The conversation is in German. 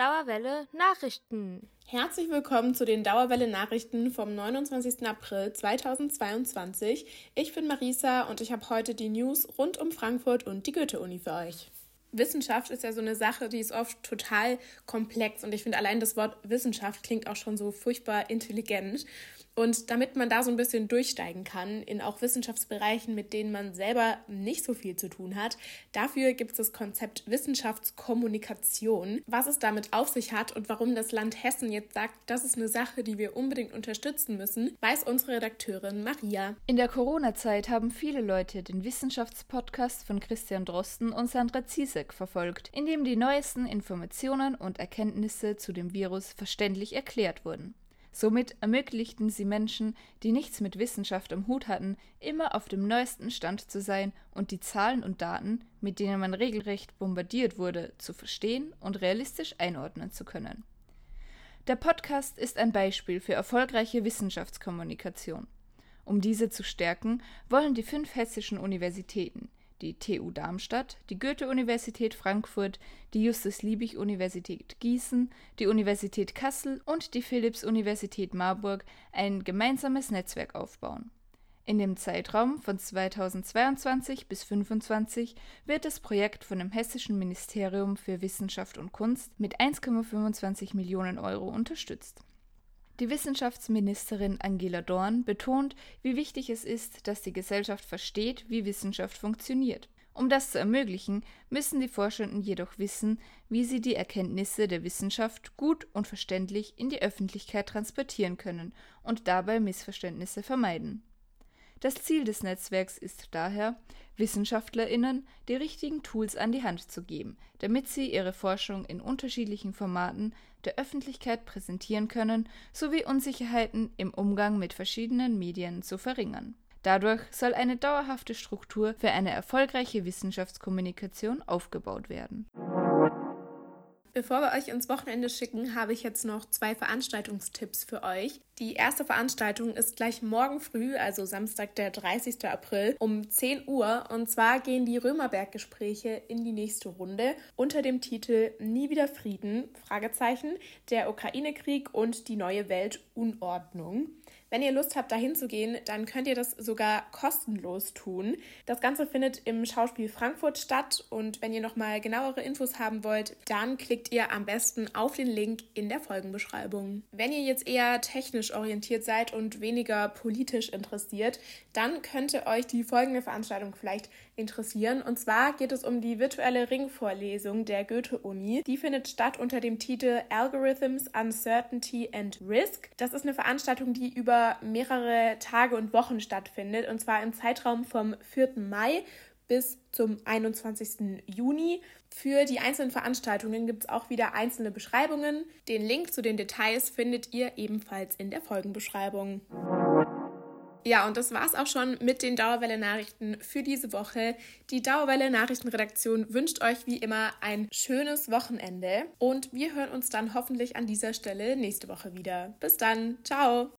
Dauerwelle Nachrichten. Herzlich willkommen zu den Dauerwelle Nachrichten vom 29. April 2022. Ich bin Marisa und ich habe heute die News rund um Frankfurt und die Goethe-Uni für euch. Wissenschaft ist ja so eine Sache, die ist oft total komplex und ich finde allein das Wort Wissenschaft klingt auch schon so furchtbar intelligent. Und damit man da so ein bisschen durchsteigen kann in auch Wissenschaftsbereichen, mit denen man selber nicht so viel zu tun hat, dafür gibt es das Konzept Wissenschaftskommunikation. Was es damit auf sich hat und warum das Land Hessen jetzt sagt, das ist eine Sache, die wir unbedingt unterstützen müssen, weiß unsere Redakteurin Maria. In der Corona-Zeit haben viele Leute den Wissenschaftspodcast von Christian Drosten und Sandra Ziesek verfolgt, in dem die neuesten Informationen und Erkenntnisse zu dem Virus verständlich erklärt wurden. Somit ermöglichten sie Menschen, die nichts mit Wissenschaft am Hut hatten, immer auf dem neuesten Stand zu sein und die Zahlen und Daten, mit denen man regelrecht bombardiert wurde, zu verstehen und realistisch einordnen zu können. Der Podcast ist ein Beispiel für erfolgreiche Wissenschaftskommunikation. Um diese zu stärken, wollen die fünf hessischen Universitäten, die TU Darmstadt, die Goethe-Universität Frankfurt, die Justus-Liebig-Universität Gießen, die Universität Kassel und die Philipps-Universität Marburg ein gemeinsames Netzwerk aufbauen. In dem Zeitraum von 2022 bis 2025 wird das Projekt von dem Hessischen Ministerium für Wissenschaft und Kunst mit 1,25 Millionen Euro unterstützt. Die Wissenschaftsministerin Angela Dorn betont, wie wichtig es ist, dass die Gesellschaft versteht, wie Wissenschaft funktioniert. Um das zu ermöglichen, müssen die Forschenden jedoch wissen, wie sie die Erkenntnisse der Wissenschaft gut und verständlich in die Öffentlichkeit transportieren können und dabei Missverständnisse vermeiden. Das Ziel des Netzwerks ist daher, Wissenschaftlerinnen die richtigen Tools an die Hand zu geben, damit sie ihre Forschung in unterschiedlichen Formaten der Öffentlichkeit präsentieren können, sowie Unsicherheiten im Umgang mit verschiedenen Medien zu verringern. Dadurch soll eine dauerhafte Struktur für eine erfolgreiche Wissenschaftskommunikation aufgebaut werden. Bevor wir euch ins Wochenende schicken, habe ich jetzt noch zwei Veranstaltungstipps für euch. Die erste Veranstaltung ist gleich morgen früh, also Samstag, der 30. April, um 10 Uhr. Und zwar gehen die Römerberg-Gespräche in die nächste Runde unter dem Titel Nie wieder Frieden, Fragezeichen, der Ukraine-Krieg und die neue Welt Unordnung. Wenn ihr Lust habt, dahin zu gehen, dann könnt ihr das sogar kostenlos tun. Das Ganze findet im Schauspiel Frankfurt statt und wenn ihr nochmal genauere Infos haben wollt, dann klickt ihr am besten auf den Link in der Folgenbeschreibung. Wenn ihr jetzt eher technisch orientiert seid und weniger politisch interessiert, dann könnte euch die folgende Veranstaltung vielleicht interessieren. Und zwar geht es um die virtuelle Ringvorlesung der Goethe-Uni. Die findet statt unter dem Titel Algorithms, Uncertainty and Risk. Das ist eine Veranstaltung, die über mehrere Tage und Wochen stattfindet. Und zwar im Zeitraum vom 4. Mai bis zum 21. Juni. Für die einzelnen Veranstaltungen gibt es auch wieder einzelne Beschreibungen. Den Link zu den Details findet ihr ebenfalls in der Folgenbeschreibung. Ja, und das war's auch schon mit den Dauerwelle Nachrichten für diese Woche. Die Dauerwelle Nachrichtenredaktion wünscht euch wie immer ein schönes Wochenende und wir hören uns dann hoffentlich an dieser Stelle nächste Woche wieder. Bis dann, ciao!